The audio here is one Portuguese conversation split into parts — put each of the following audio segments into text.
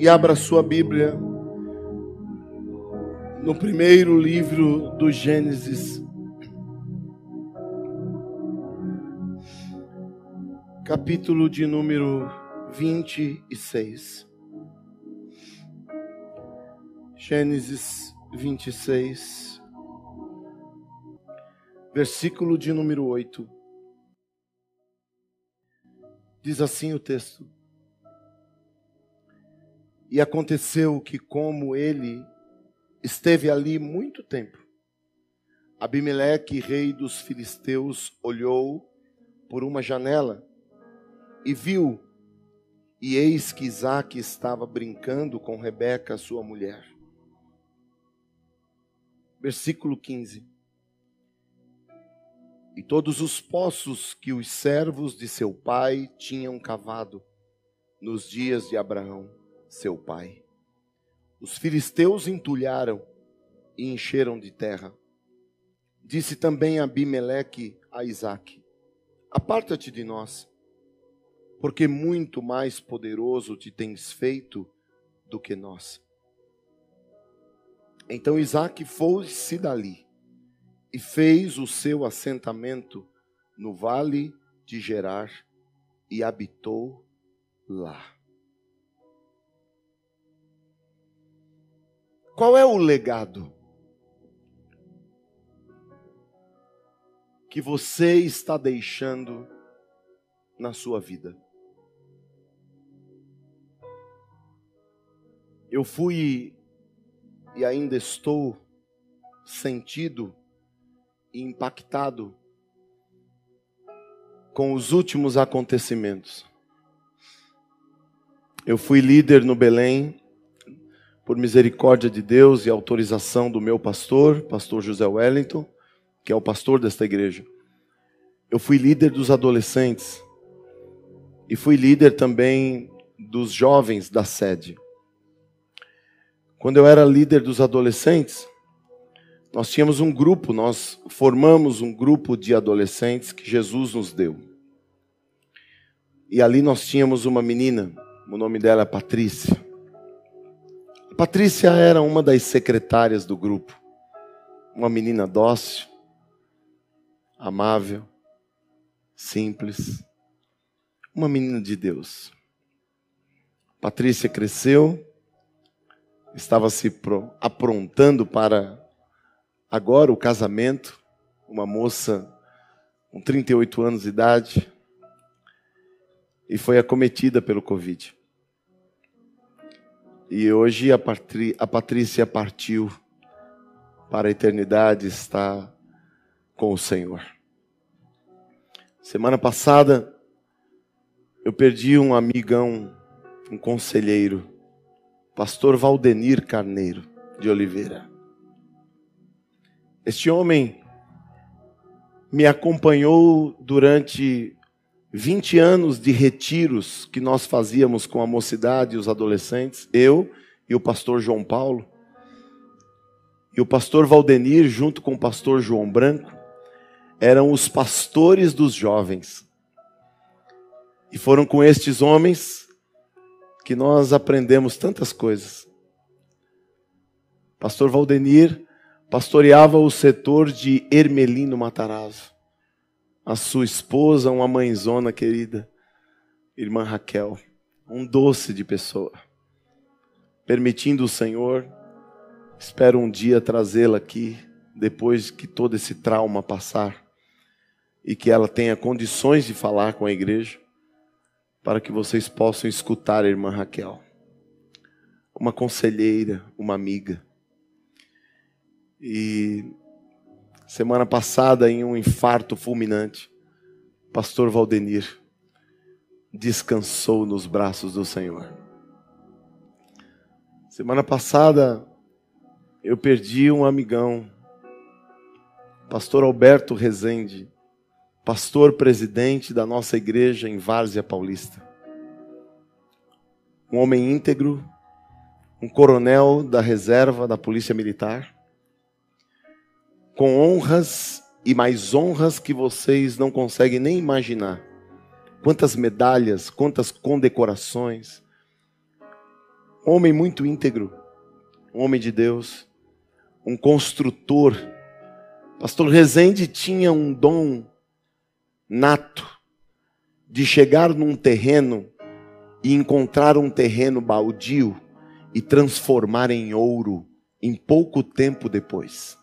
e abra sua Bíblia no primeiro livro do Gênesis, capítulo de número 26. Gênesis 26, versículo de número 8. Diz assim o texto: E aconteceu que, como ele esteve ali muito tempo, Abimeleque, rei dos filisteus, olhou por uma janela e viu, e eis que Isaac estava brincando com Rebeca, sua mulher. Versículo 15. E todos os poços que os servos de seu pai tinham cavado nos dias de Abraão, seu pai. Os filisteus entulharam e encheram de terra. Disse também Abimeleque a Isaque: Aparta-te de nós, porque muito mais poderoso te tens feito do que nós. Então Isaac foi-se dali e fez o seu assentamento no vale de Gerar e habitou lá. Qual é o legado que você está deixando na sua vida? Eu fui e ainda estou sentido e impactado com os últimos acontecimentos. Eu fui líder no Belém por misericórdia de Deus e autorização do meu pastor, pastor José Wellington, que é o pastor desta igreja. Eu fui líder dos adolescentes e fui líder também dos jovens da sede. Quando eu era líder dos adolescentes, nós tínhamos um grupo, nós formamos um grupo de adolescentes que Jesus nos deu. E ali nós tínhamos uma menina, o nome dela é Patrícia. Patrícia era uma das secretárias do grupo. Uma menina dócil, amável, simples. Uma menina de Deus. Patrícia cresceu, estava se aprontando para agora o casamento, uma moça com 38 anos de idade, e foi acometida pelo Covid. E hoje a, Patrí a Patrícia partiu para a eternidade, está com o Senhor. Semana passada, eu perdi um amigão, um conselheiro, pastor Valdenir Carneiro de Oliveira. Este homem me acompanhou durante 20 anos de retiros que nós fazíamos com a mocidade e os adolescentes, eu e o pastor João Paulo. E o pastor Valdenir, junto com o pastor João Branco, eram os pastores dos jovens. E foram com estes homens que nós aprendemos tantas coisas. Pastor Valdenir pastoreava o setor de Ermelino Matarazzo. A sua esposa, uma mãezona querida, irmã Raquel, um doce de pessoa. Permitindo o Senhor, espero um dia trazê-la aqui, depois que todo esse trauma passar, e que ela tenha condições de falar com a igreja para que vocês possam escutar a irmã Raquel. Uma conselheira, uma amiga. E semana passada, em um infarto fulminante, pastor Valdenir descansou nos braços do Senhor. Semana passada, eu perdi um amigão, pastor Alberto Rezende, pastor presidente da nossa igreja em Várzea Paulista. Um homem íntegro, um coronel da reserva da Polícia Militar, com honras e mais honras que vocês não conseguem nem imaginar. Quantas medalhas, quantas condecorações. Homem muito íntegro, homem de Deus, um construtor. Pastor Rezende tinha um dom nato de chegar num terreno e encontrar um terreno baldio e transformar em ouro em pouco tempo depois.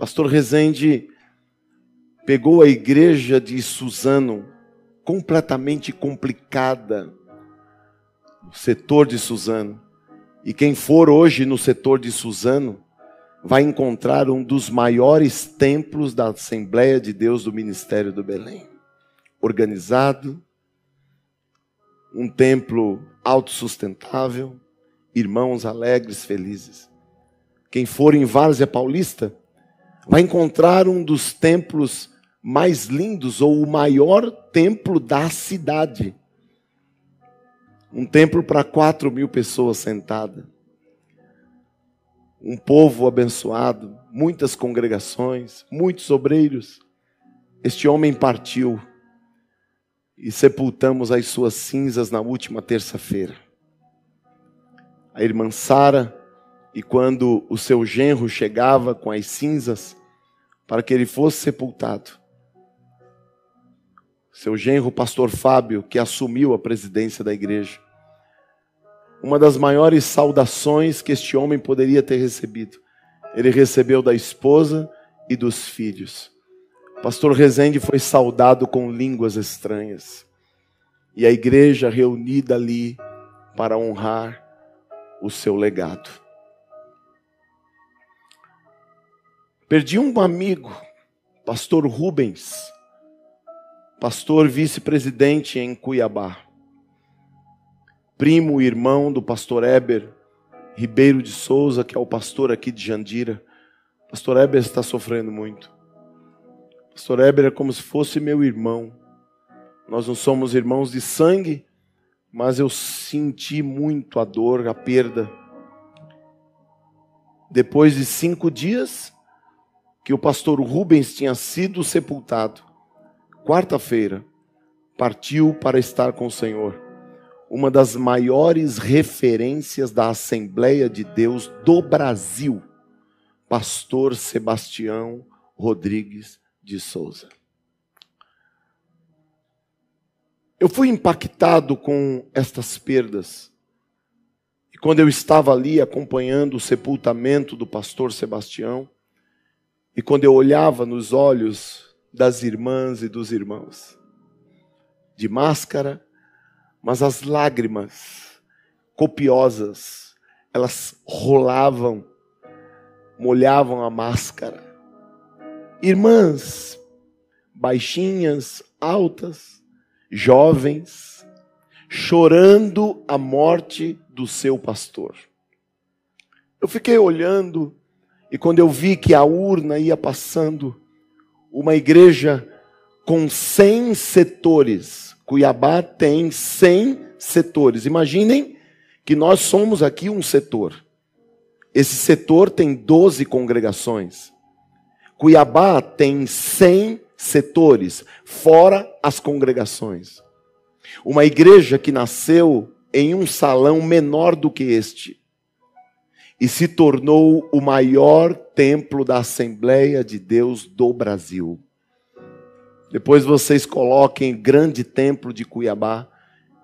Pastor Rezende pegou a igreja de Suzano, completamente complicada, o setor de Suzano. E quem for hoje no setor de Suzano, vai encontrar um dos maiores templos da Assembleia de Deus do Ministério do Belém. Organizado, um templo autossustentável, irmãos alegres, felizes. Quem for em Várzea Paulista vai encontrar um dos templos mais lindos ou o maior templo da cidade. Um templo para quatro mil pessoas sentadas. Um povo abençoado, muitas congregações, muitos obreiros. Este homem partiu e sepultamos as suas cinzas na última terça-feira. A irmã Sara, e quando o seu genro chegava com as cinzas para que ele fosse sepultado, seu genro, pastor Fábio, que assumiu a presidência da igreja, uma das maiores saudações que este homem poderia ter recebido, ele recebeu da esposa e dos filhos. Pastor Rezende foi saudado com línguas estranhas. E a igreja reunida ali para honrar o seu legado. Perdi um amigo, pastor Rubens, pastor vice-presidente em Cuiabá. Primo e irmão do pastor Eber Ribeiro de Souza, que é o pastor aqui de Jandira. Pastor Eber está sofrendo muito. Pastor Heber é como se fosse meu irmão. Nós não somos irmãos de sangue, mas eu senti muito a dor, a perda. Depois de cinco dias que o pastor Rubens tinha sido sepultado, quarta-feira, partiu para estar com o Senhor. Uma das maiores referências da Assembleia de Deus do Brasil, pastor Sebastião Rodrigues de Souza. Eu fui impactado com estas perdas. E quando eu estava ali acompanhando o sepultamento do pastor Sebastião, e quando eu olhava nos olhos das irmãs e dos irmãos, de máscara, mas as lágrimas copiosas, elas rolavam, molhavam a máscara irmãs, baixinhas, altas, jovens, chorando a morte do seu pastor. Eu fiquei olhando e quando eu vi que a urna ia passando, uma igreja com 100 setores. Cuiabá tem 100 setores. Imaginem que nós somos aqui um setor. Esse setor tem 12 congregações. Cuiabá tem 100 setores, fora as congregações. Uma igreja que nasceu em um salão menor do que este e se tornou o maior templo da Assembleia de Deus do Brasil. Depois vocês coloquem Grande Templo de Cuiabá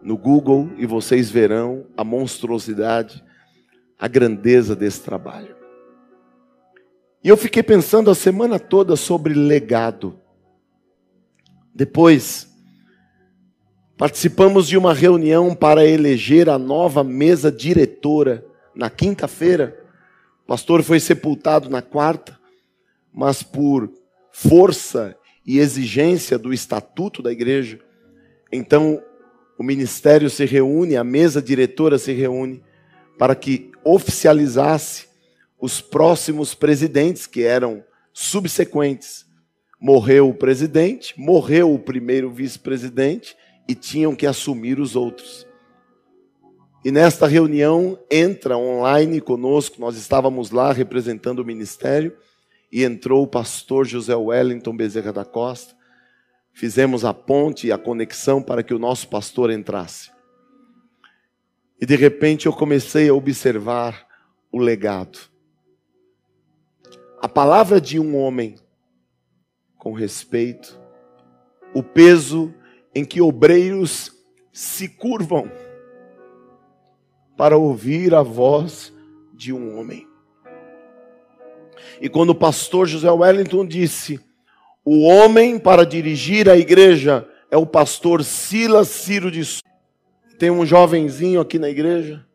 no Google e vocês verão a monstruosidade, a grandeza desse trabalho. E eu fiquei pensando a semana toda sobre legado. Depois, participamos de uma reunião para eleger a nova mesa diretora na quinta-feira. O pastor foi sepultado na quarta, mas por força e exigência do estatuto da igreja, então o ministério se reúne, a mesa diretora se reúne para que oficializasse os próximos presidentes, que eram subsequentes. Morreu o presidente, morreu o primeiro vice-presidente e tinham que assumir os outros. E nesta reunião entra online conosco, nós estávamos lá representando o ministério, e entrou o pastor José Wellington Bezerra da Costa. Fizemos a ponte e a conexão para que o nosso pastor entrasse. E de repente eu comecei a observar o legado. A palavra de um homem com respeito, o peso em que obreiros se curvam para ouvir a voz de um homem. E quando o pastor José Wellington disse: o homem para dirigir a igreja é o pastor Silas Ciro de Souza. Tem um jovenzinho aqui na igreja.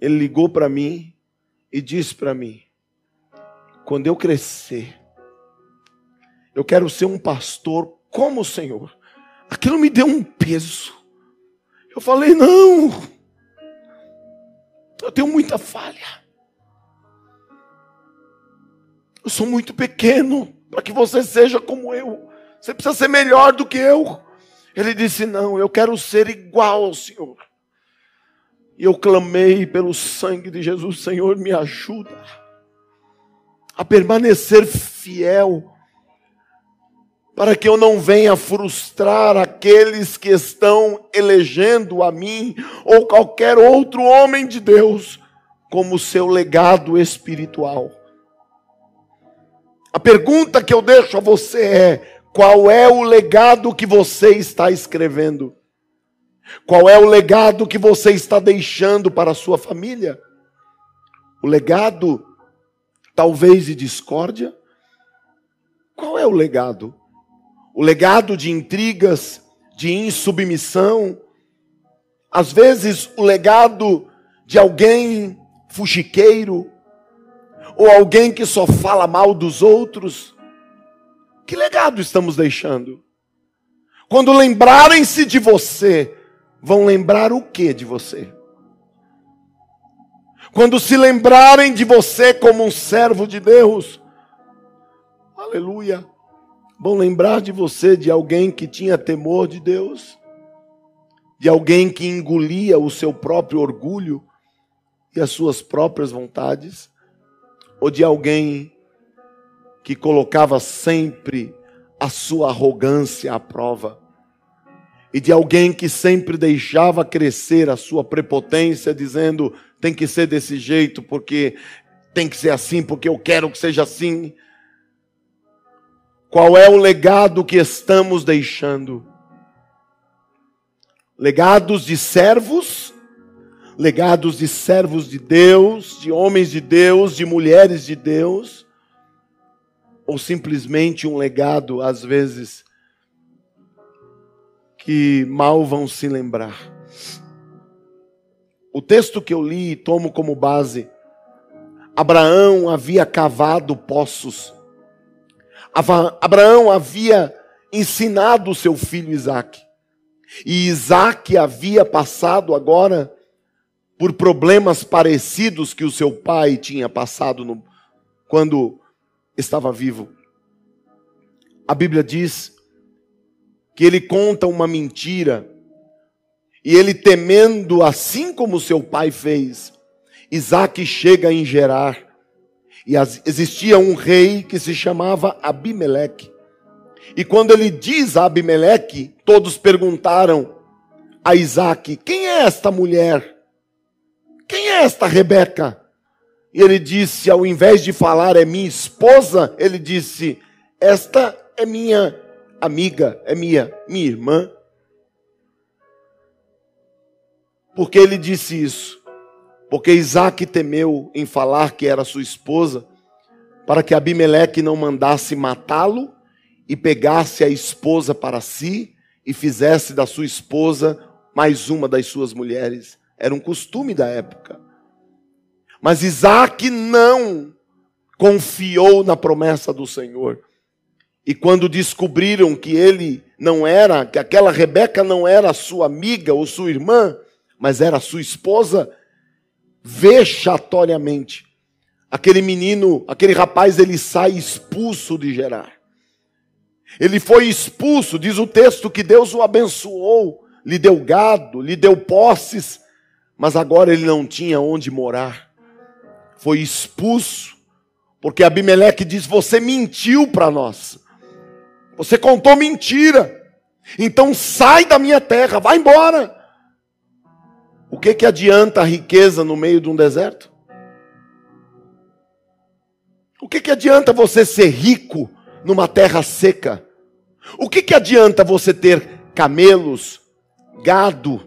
Ele ligou para mim e disse para mim: quando eu crescer, eu quero ser um pastor como o Senhor. Aquilo me deu um peso. Eu falei: não, eu tenho muita falha. Eu sou muito pequeno para que você seja como eu. Você precisa ser melhor do que eu. Ele disse: Não, eu quero ser igual ao Senhor. E eu clamei pelo sangue de Jesus: Senhor, me ajuda a permanecer fiel, para que eu não venha frustrar aqueles que estão elegendo a mim ou qualquer outro homem de Deus como seu legado espiritual. A pergunta que eu deixo a você é: qual é o legado que você está escrevendo? Qual é o legado que você está deixando para a sua família? O legado, talvez, de discórdia? Qual é o legado? O legado de intrigas, de insubmissão? Às vezes, o legado de alguém fuxiqueiro, ou alguém que só fala mal dos outros? Que legado estamos deixando? Quando lembrarem-se de você, vão lembrar o que de você? Quando se lembrarem de você como um servo de Deus, aleluia, vão lembrar de você de alguém que tinha temor de Deus, de alguém que engolia o seu próprio orgulho e as suas próprias vontades ou de alguém que colocava sempre a sua arrogância à prova, e de alguém que sempre deixava crescer a sua prepotência, dizendo: tem que ser desse jeito, porque tem que ser assim, porque eu quero que seja assim. Qual é o legado que estamos deixando? Legados de servos legados de servos de Deus, de homens de Deus, de mulheres de Deus, ou simplesmente um legado, às vezes, que mal vão se lembrar. O texto que eu li e tomo como base, Abraão havia cavado poços, Abraão havia ensinado seu filho Isaac, e Isaac havia passado agora por problemas parecidos que o seu pai tinha passado no, quando estava vivo. A Bíblia diz que ele conta uma mentira e ele temendo assim como seu pai fez, Isaac chega em Gerar e existia um rei que se chamava Abimeleque. E quando ele diz a Abimeleque, todos perguntaram a Isaac: quem é esta mulher? Quem é esta Rebeca? E ele disse, ao invés de falar é minha esposa, ele disse: Esta é minha amiga, é minha, minha irmã. Por que ele disse isso? Porque Isaac temeu em falar que era sua esposa, para que Abimeleque não mandasse matá-lo e pegasse a esposa para si e fizesse da sua esposa mais uma das suas mulheres. Era um costume da época. Mas Isaac não confiou na promessa do Senhor. E quando descobriram que ele não era, que aquela Rebeca não era sua amiga ou sua irmã, mas era sua esposa, vexatoriamente, aquele menino, aquele rapaz, ele sai expulso de Gerar. Ele foi expulso, diz o texto que Deus o abençoou, lhe deu gado, lhe deu posses, mas agora ele não tinha onde morar. Foi expulso, porque Abimeleque diz: Você mentiu para nós, você contou mentira, então sai da minha terra, vai embora. O que, que adianta a riqueza no meio de um deserto? O que, que adianta você ser rico numa terra seca? O que, que adianta você ter camelos, gado,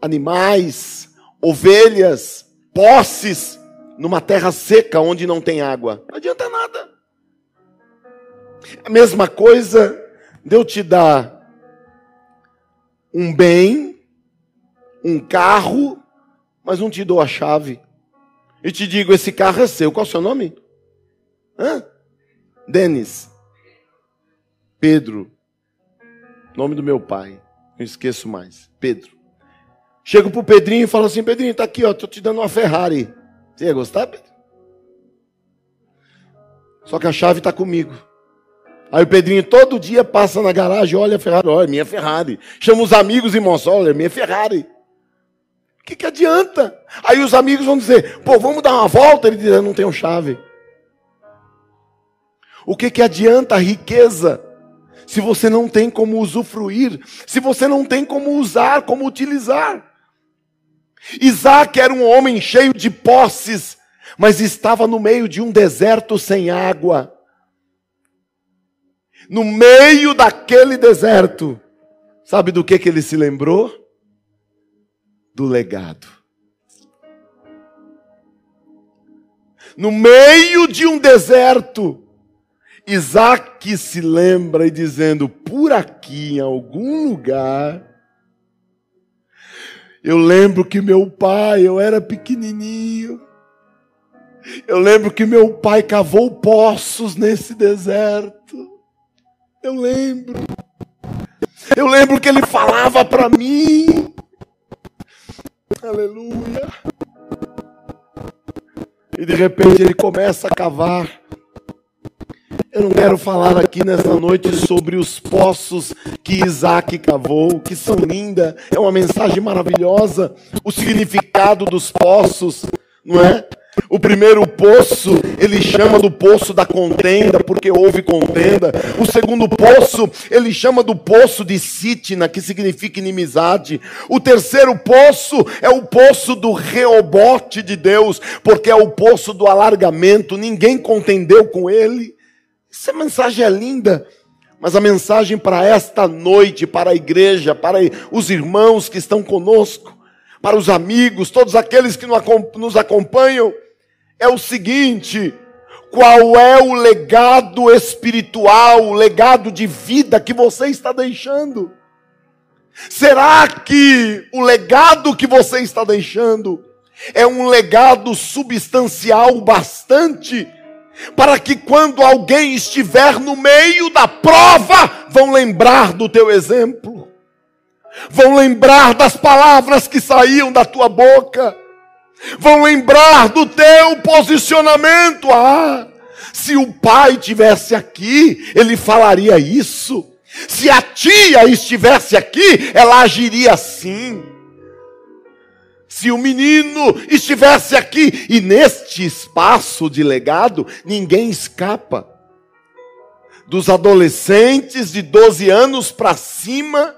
animais, ovelhas, posses, numa terra seca onde não tem água? Não adianta nada. A mesma coisa de eu te dar um bem, um carro, mas não te dou a chave. E te digo: esse carro é seu. Qual é o seu nome? Hã? Denis. Pedro. Nome do meu pai. Não esqueço mais. Pedro. Chego pro Pedrinho e falo assim: Pedrinho, tá aqui, ó. Tô te dando uma Ferrari. Você ia gostar, Pedro? Só que a chave está comigo. Aí o Pedrinho todo dia passa na garagem, olha a Ferrari, olha, minha Ferrari. Chama os amigos e mostra, olha, minha Ferrari. Que, que adianta? Aí os amigos vão dizer, pô, vamos dar uma volta. Ele diz, eu não tenho chave. O que, que adianta a riqueza se você não tem como usufruir, se você não tem como usar, como utilizar? Isaac era um homem cheio de posses, mas estava no meio de um deserto sem água no meio daquele deserto, sabe do que, que ele se lembrou? Do legado. No meio de um deserto, Isaac se lembra e dizendo: por aqui, em algum lugar, eu lembro que meu pai, eu era pequenininho, eu lembro que meu pai cavou poços nesse deserto. Eu lembro. Eu lembro que ele falava para mim. Aleluia. E de repente ele começa a cavar. Eu não quero falar aqui nessa noite sobre os poços que Isaac cavou, que são linda, é uma mensagem maravilhosa, o significado dos poços, não é? O primeiro poço, ele chama do poço da contenda, porque houve contenda. O segundo poço, ele chama do poço de Sitna, que significa inimizade. O terceiro poço é o poço do reobote de Deus, porque é o poço do alargamento. Ninguém contendeu com ele. Essa mensagem é linda. Mas a mensagem para esta noite, para a igreja, para os irmãos que estão conosco, para os amigos, todos aqueles que nos acompanham, é o seguinte: qual é o legado espiritual, o legado de vida que você está deixando? Será que o legado que você está deixando é um legado substancial bastante para que quando alguém estiver no meio da prova, vão lembrar do teu exemplo? Vão lembrar das palavras que saíam da tua boca? Vão lembrar do teu posicionamento. Ah, se o pai tivesse aqui, ele falaria isso. Se a tia estivesse aqui, ela agiria assim. Se o menino estivesse aqui, e neste espaço de legado, ninguém escapa. Dos adolescentes de 12 anos para cima,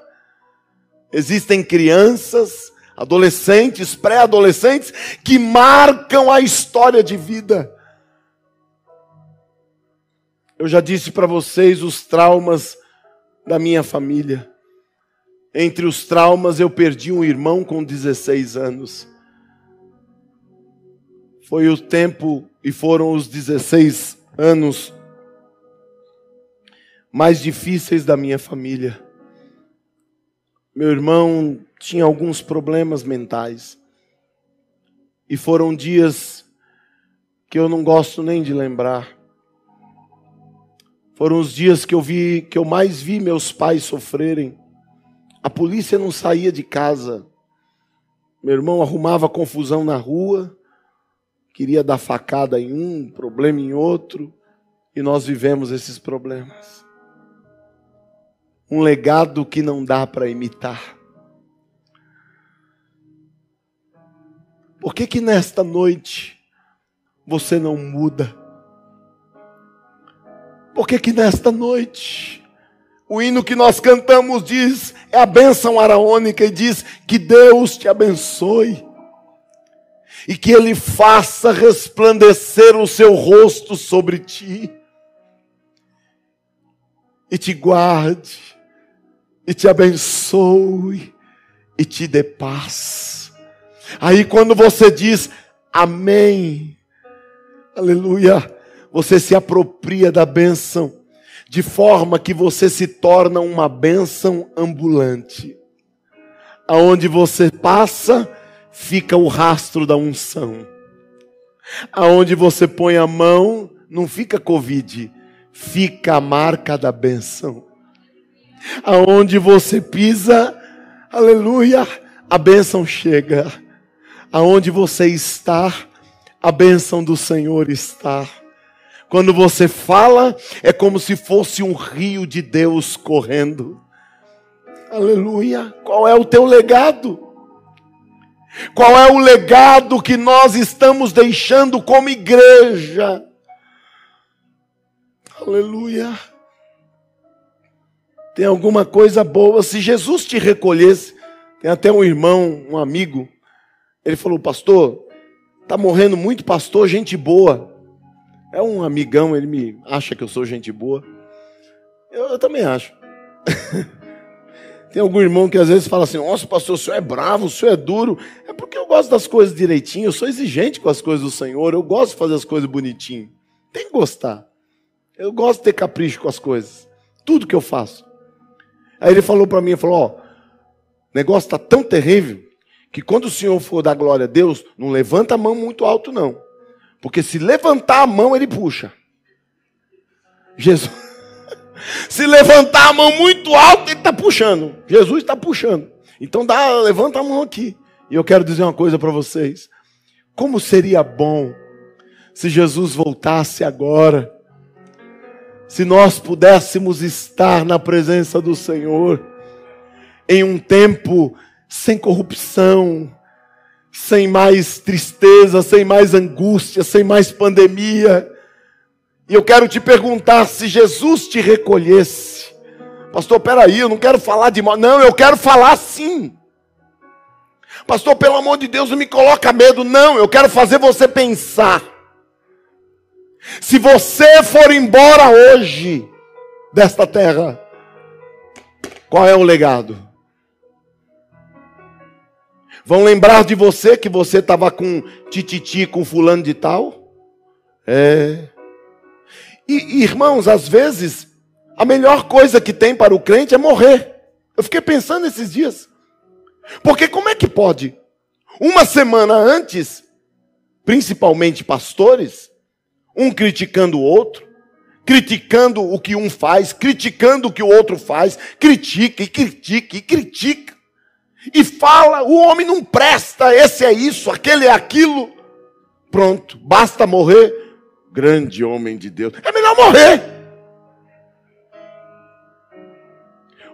existem crianças adolescentes, pré-adolescentes, que marcam a história de vida. Eu já disse para vocês os traumas da minha família. Entre os traumas, eu perdi um irmão com 16 anos. Foi o tempo e foram os 16 anos mais difíceis da minha família. Meu irmão tinha alguns problemas mentais. E foram dias que eu não gosto nem de lembrar. Foram os dias que eu vi, que eu mais vi meus pais sofrerem. A polícia não saía de casa. Meu irmão arrumava confusão na rua, queria dar facada em um, problema em outro, e nós vivemos esses problemas. Um legado que não dá para imitar. Por que que nesta noite você não muda? Por que que nesta noite O hino que nós cantamos diz, é a bênção araônica e diz que Deus te abençoe e que Ele faça resplandecer o seu rosto sobre ti e te guarde e te abençoe e te dê paz. Aí quando você diz amém, aleluia, você se apropria da bênção de forma que você se torna uma bênção ambulante. Aonde você passa, fica o rastro da unção. Aonde você põe a mão, não fica Covid, fica a marca da bênção. Aonde você pisa, aleluia, a bênção chega. Aonde você está, a bênção do Senhor está. Quando você fala, é como se fosse um rio de Deus correndo. Aleluia. Qual é o teu legado? Qual é o legado que nós estamos deixando como igreja? Aleluia. Tem alguma coisa boa. Se Jesus te recolhesse, tem até um irmão, um amigo, ele falou: Pastor, está morrendo muito pastor, gente boa. É um amigão, ele me acha que eu sou gente boa. Eu, eu também acho. Tem algum irmão que às vezes fala assim: Nossa, pastor, o senhor é bravo, o senhor é duro. É porque eu gosto das coisas direitinho, eu sou exigente com as coisas do Senhor, eu gosto de fazer as coisas bonitinho. Tem que gostar. Eu gosto de ter capricho com as coisas. Tudo que eu faço. Aí ele falou para mim: falou, Ó, o negócio está tão terrível que quando o senhor for dar glória a Deus, não levanta a mão muito alto, não. Porque se levantar a mão, ele puxa. Jesus. Se levantar a mão muito alto, ele está puxando. Jesus está puxando. Então dá, levanta a mão aqui. E eu quero dizer uma coisa para vocês. Como seria bom se Jesus voltasse agora. Se nós pudéssemos estar na presença do Senhor em um tempo sem corrupção, sem mais tristeza, sem mais angústia, sem mais pandemia. E eu quero te perguntar se Jesus te recolhesse. Pastor, peraí, eu não quero falar de mal. Não, eu quero falar sim. Pastor, pelo amor de Deus, não me coloca medo. Não, eu quero fazer você pensar. Se você for embora hoje desta terra, qual é o legado? Vão lembrar de você que você estava com tititi com fulano de tal? É. E, irmãos, às vezes, a melhor coisa que tem para o crente é morrer. Eu fiquei pensando esses dias. Porque como é que pode? Uma semana antes, principalmente pastores, um criticando o outro, criticando o que um faz, criticando o que o outro faz, critica e critica e critica e fala: o homem não presta, esse é isso, aquele é aquilo. Pronto, basta morrer. Grande homem de Deus. É melhor morrer.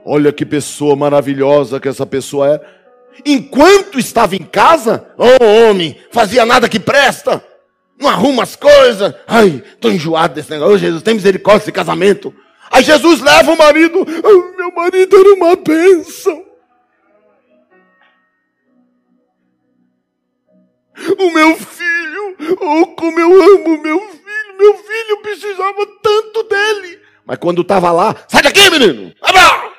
Olha que pessoa maravilhosa que essa pessoa é. Enquanto estava em casa, oh homem, fazia nada que presta. Não arruma as coisas. Ai, estou enjoado desse negócio. Jesus, tem misericórdia desse casamento. Aí Jesus leva o marido. Meu marido era uma bênção. O meu filho, oh, como eu amo meu filho, meu filho precisava tanto dele. Mas quando estava lá, sai daqui, menino! Abra!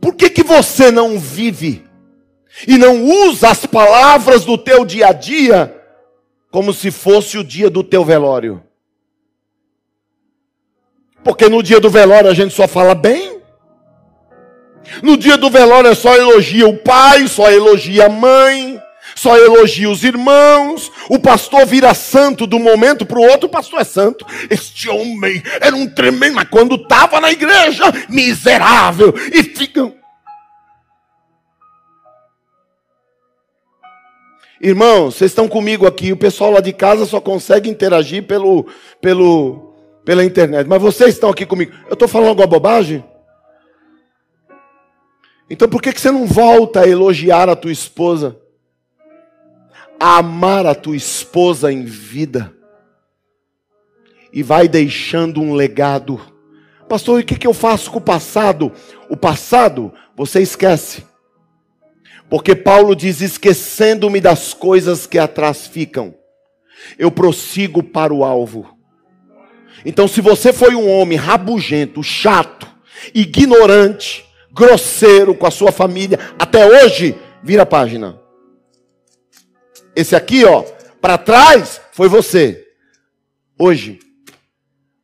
Por que, que você não vive e não usa as palavras do teu dia a dia como se fosse o dia do teu velório? Porque no dia do velório a gente só fala bem. No dia do velório é só elogia o pai, só elogia a mãe, só elogia os irmãos. O pastor vira santo do momento para o outro, o pastor é santo. Este homem era um tremendo, mas quando estava na igreja, miserável. E ficam. Irmãos, vocês estão comigo aqui. O pessoal lá de casa só consegue interagir pelo, pelo, pela internet. Mas vocês estão aqui comigo. Eu estou falando alguma bobagem? Então por que, que você não volta a elogiar a tua esposa? A amar a tua esposa em vida? e vai deixando um legado. Pastor, e o que, que eu faço com o passado? O passado você esquece. Porque Paulo diz: esquecendo-me das coisas que atrás ficam, eu prossigo para o alvo. Então, se você foi um homem rabugento, chato, ignorante, grosseiro com a sua família, até hoje, vira a página. Esse aqui, ó, para trás foi você. Hoje,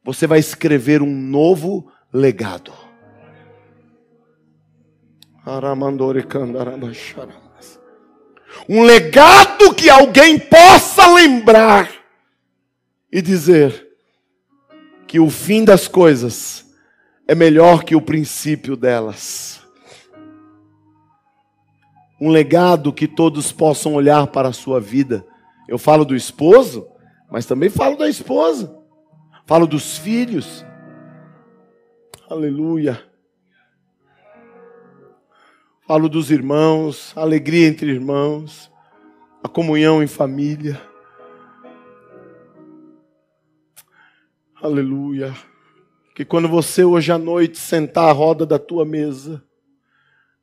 você vai escrever um novo legado. Um legado que alguém possa lembrar e dizer que o fim das coisas é melhor que o princípio delas. Um legado que todos possam olhar para a sua vida. Eu falo do esposo, mas também falo da esposa. Falo dos filhos. Aleluia. Falo dos irmãos, alegria entre irmãos, a comunhão em família. Aleluia. Que quando você hoje à noite sentar à roda da tua mesa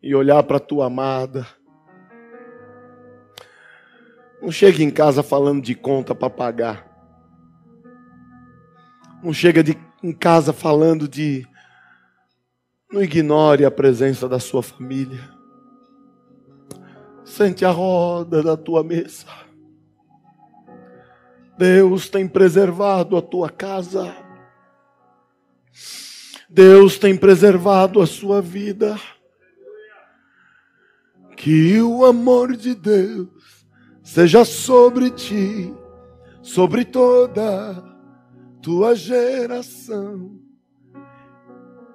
e olhar para a tua amada, não chegue em casa falando de conta para pagar. Não chega de, em casa falando de. Não ignore a presença da sua família. Sente a roda da tua mesa. Deus tem preservado a tua casa. Deus tem preservado a sua vida. Que o amor de Deus seja sobre ti, sobre toda tua geração,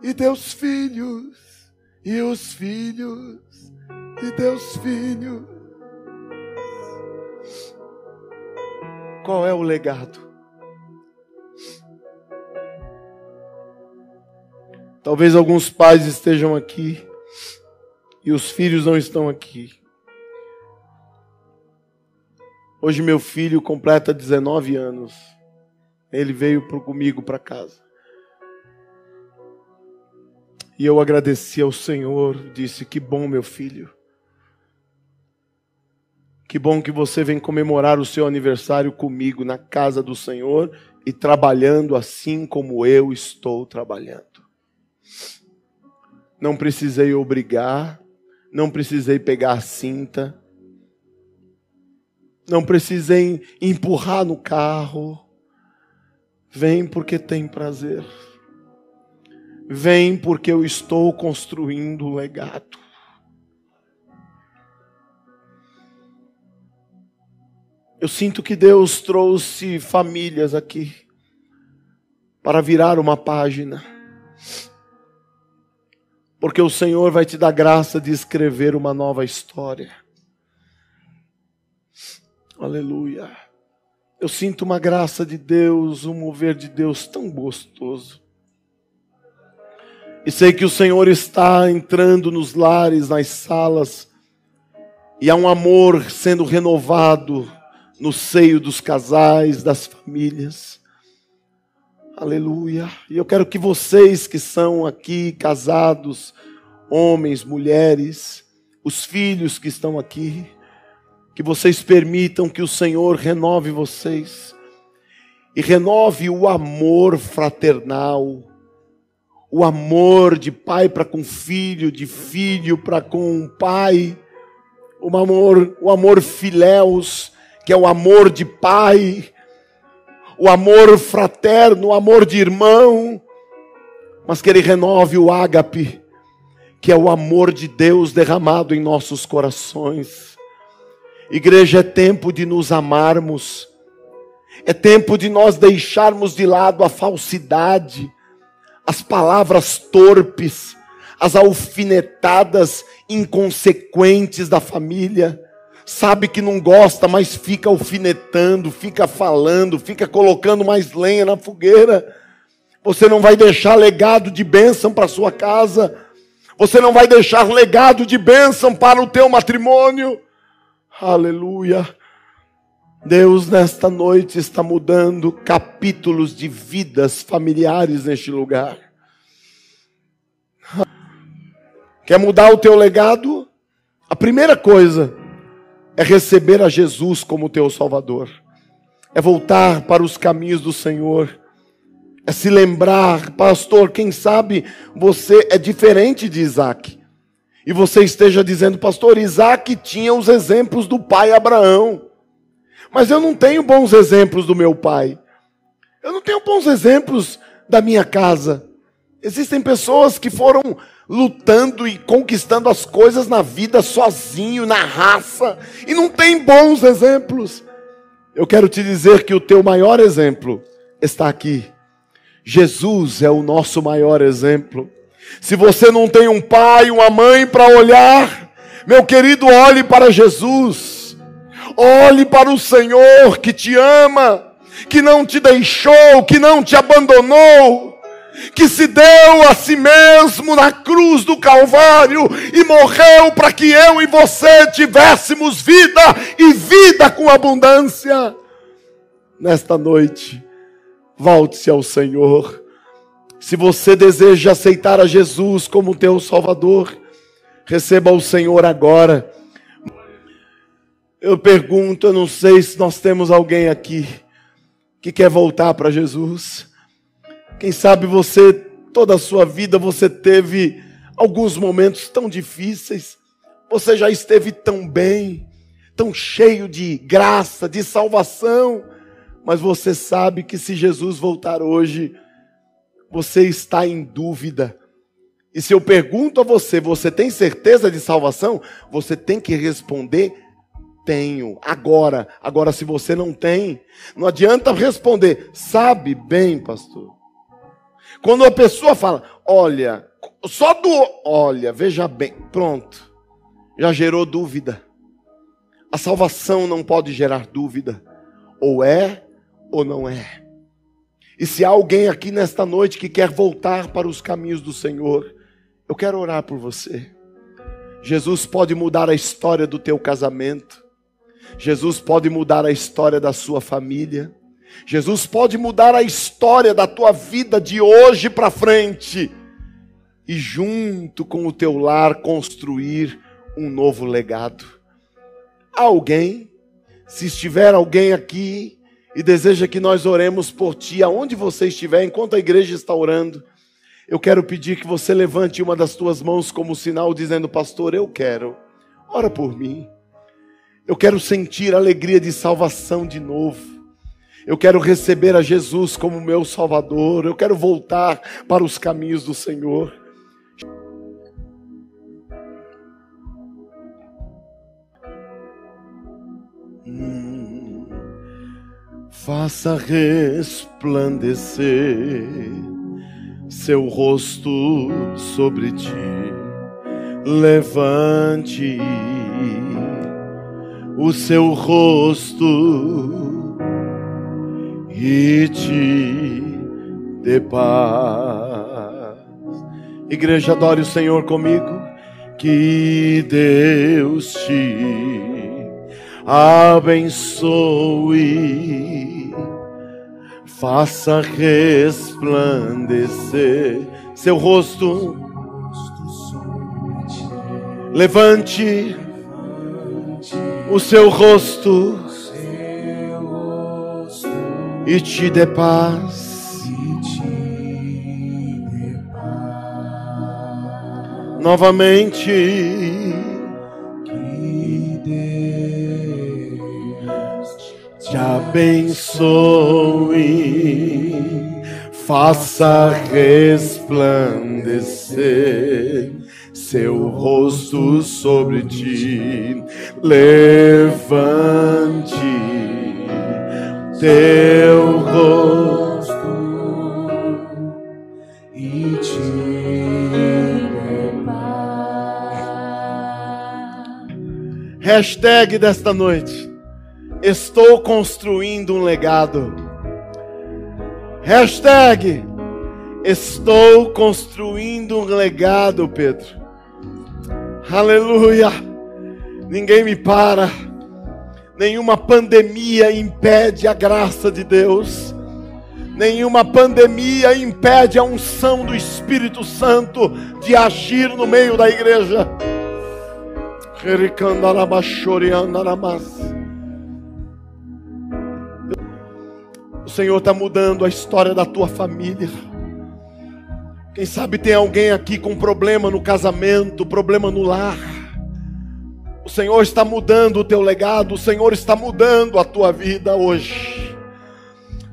e teus filhos, e os filhos de teus filhos. Qual é o legado? Talvez alguns pais estejam aqui e os filhos não estão aqui. Hoje meu filho completa 19 anos. Ele veio comigo para casa. E eu agradeci ao Senhor, disse: Que bom, meu filho. Que bom que você vem comemorar o seu aniversário comigo na casa do Senhor e trabalhando assim como eu estou trabalhando. Não precisei obrigar, não precisei pegar a cinta, não precisei empurrar no carro. Vem porque tem prazer. Vem porque eu estou construindo o legado. Eu sinto que Deus trouxe famílias aqui para virar uma página. Porque o Senhor vai te dar graça de escrever uma nova história. Aleluia. Eu sinto uma graça de Deus, um mover de Deus tão gostoso. E sei que o Senhor está entrando nos lares, nas salas, e há um amor sendo renovado no seio dos casais, das famílias. Aleluia. E eu quero que vocês que são aqui casados, homens, mulheres, os filhos que estão aqui, que vocês permitam que o Senhor renove vocês e renove o amor fraternal, o amor de pai para com filho, de filho para com pai, o amor, o amor filéus que é o amor de pai, o amor fraterno, o amor de irmão, mas que ele renove o ágape, que é o amor de Deus derramado em nossos corações. Igreja, é tempo de nos amarmos, é tempo de nós deixarmos de lado a falsidade, as palavras torpes, as alfinetadas inconsequentes da família sabe que não gosta, mas fica alfinetando, fica falando, fica colocando mais lenha na fogueira. Você não vai deixar legado de bênção para sua casa. Você não vai deixar legado de bênção para o teu matrimônio. Aleluia. Deus, nesta noite, está mudando capítulos de vidas familiares neste lugar. Quer mudar o teu legado? A primeira coisa é receber a Jesus como teu Salvador, é voltar para os caminhos do Senhor, é se lembrar, pastor, quem sabe você é diferente de Isaac, e você esteja dizendo, pastor, Isaac tinha os exemplos do pai Abraão, mas eu não tenho bons exemplos do meu pai, eu não tenho bons exemplos da minha casa. Existem pessoas que foram lutando e conquistando as coisas na vida sozinho, na raça, e não tem bons exemplos. Eu quero te dizer que o teu maior exemplo está aqui. Jesus é o nosso maior exemplo. Se você não tem um pai, uma mãe para olhar, meu querido, olhe para Jesus. Olhe para o Senhor que te ama, que não te deixou, que não te abandonou que se deu a si mesmo na cruz do Calvário e morreu para que eu e você tivéssemos vida e vida com abundância. Nesta noite, volte-se ao Senhor. Se você deseja aceitar a Jesus como teu Salvador, receba o Senhor agora. Eu pergunto, eu não sei se nós temos alguém aqui que quer voltar para Jesus. Quem sabe você, toda a sua vida, você teve alguns momentos tão difíceis, você já esteve tão bem, tão cheio de graça, de salvação, mas você sabe que se Jesus voltar hoje, você está em dúvida. E se eu pergunto a você, você tem certeza de salvação? Você tem que responder tenho. Agora, agora se você não tem, não adianta responder, sabe bem, pastor. Quando a pessoa fala, olha, só do olha, veja bem, pronto, já gerou dúvida. A salvação não pode gerar dúvida. Ou é ou não é. E se há alguém aqui nesta noite que quer voltar para os caminhos do Senhor, eu quero orar por você. Jesus pode mudar a história do teu casamento. Jesus pode mudar a história da sua família. Jesus pode mudar a história da tua vida de hoje para frente e, junto com o teu lar, construir um novo legado. Alguém, se estiver alguém aqui e deseja que nós oremos por ti, aonde você estiver, enquanto a igreja está orando, eu quero pedir que você levante uma das tuas mãos como sinal, dizendo: Pastor, eu quero, ora por mim. Eu quero sentir a alegria de salvação de novo. Eu quero receber a Jesus como meu Salvador. Eu quero voltar para os caminhos do Senhor. Faça resplandecer seu rosto sobre ti. Levante o seu rosto e te dê paz. Igreja, adore o Senhor comigo. Que Deus te abençoe, faça resplandecer seu rosto. Levante o seu rosto e te dê paz. Novamente, que Deus te abençoe, faça resplandecer seu rosto sobre ti, levante teu rosto e te Hashtag desta noite. Estou construindo um legado. Hashtag Estou construindo um legado, Pedro. Aleluia. Ninguém me para Nenhuma pandemia impede a graça de Deus. Nenhuma pandemia impede a unção do Espírito Santo de agir no meio da igreja. O Senhor está mudando a história da tua família. Quem sabe tem alguém aqui com problema no casamento, problema no lar. O Senhor está mudando o teu legado, o Senhor está mudando a tua vida hoje.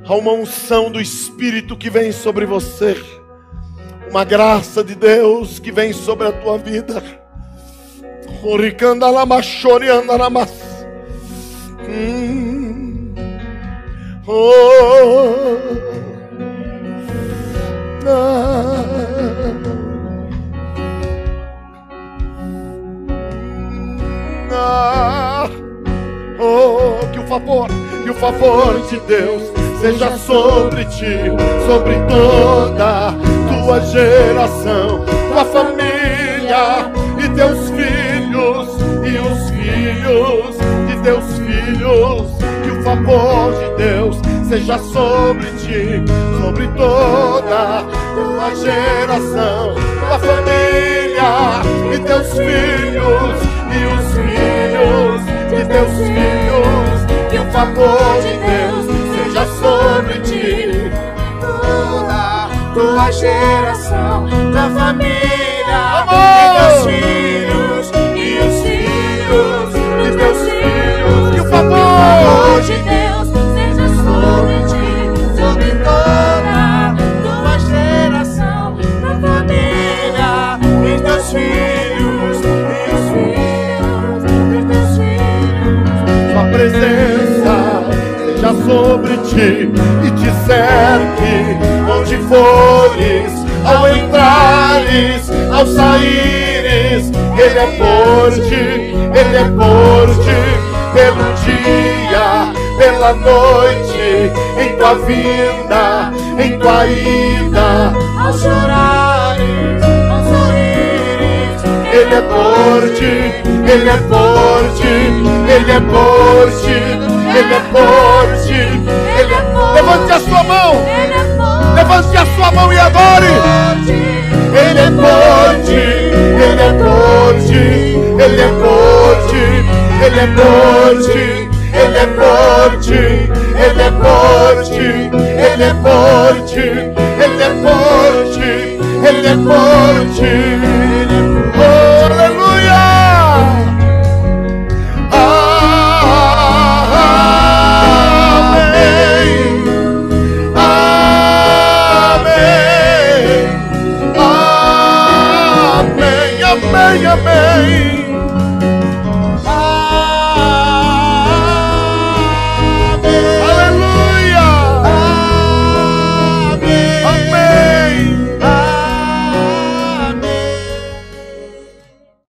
Há uma unção do Espírito que vem sobre você, uma graça de Deus que vem sobre a tua vida. Hum. Oh. Ah. Oh, que o favor, que o favor de Deus seja sobre ti, sobre toda tua geração, tua família e teus filhos e os filhos de teus filhos. Que o favor de Deus seja sobre ti, sobre toda tua geração, tua família e teus filhos e os filhos de teus filhos. Que o favor de Deus seja sobre ti toda tua geração, tua família, e teus filhos e os filhos de teus filhos. Que o favor de Deus presença seja sobre ti e te cerque onde fores, ao entrares, ao saíres. Ele é por ti, ele é por ti, pelo dia, pela noite, em tua vinda, em tua ida, ao chorares, é por ti, ele é por ti, ele é por ti. Ele é forte. Ele é forte. Levante a sua mão. É forte. Levante a sua mão e adore. Ele é forte. Ele é forte. Ele é forte. Ele é forte. Ele é forte. Ele é forte. Ele é forte. Ele é forte. Ele é forte.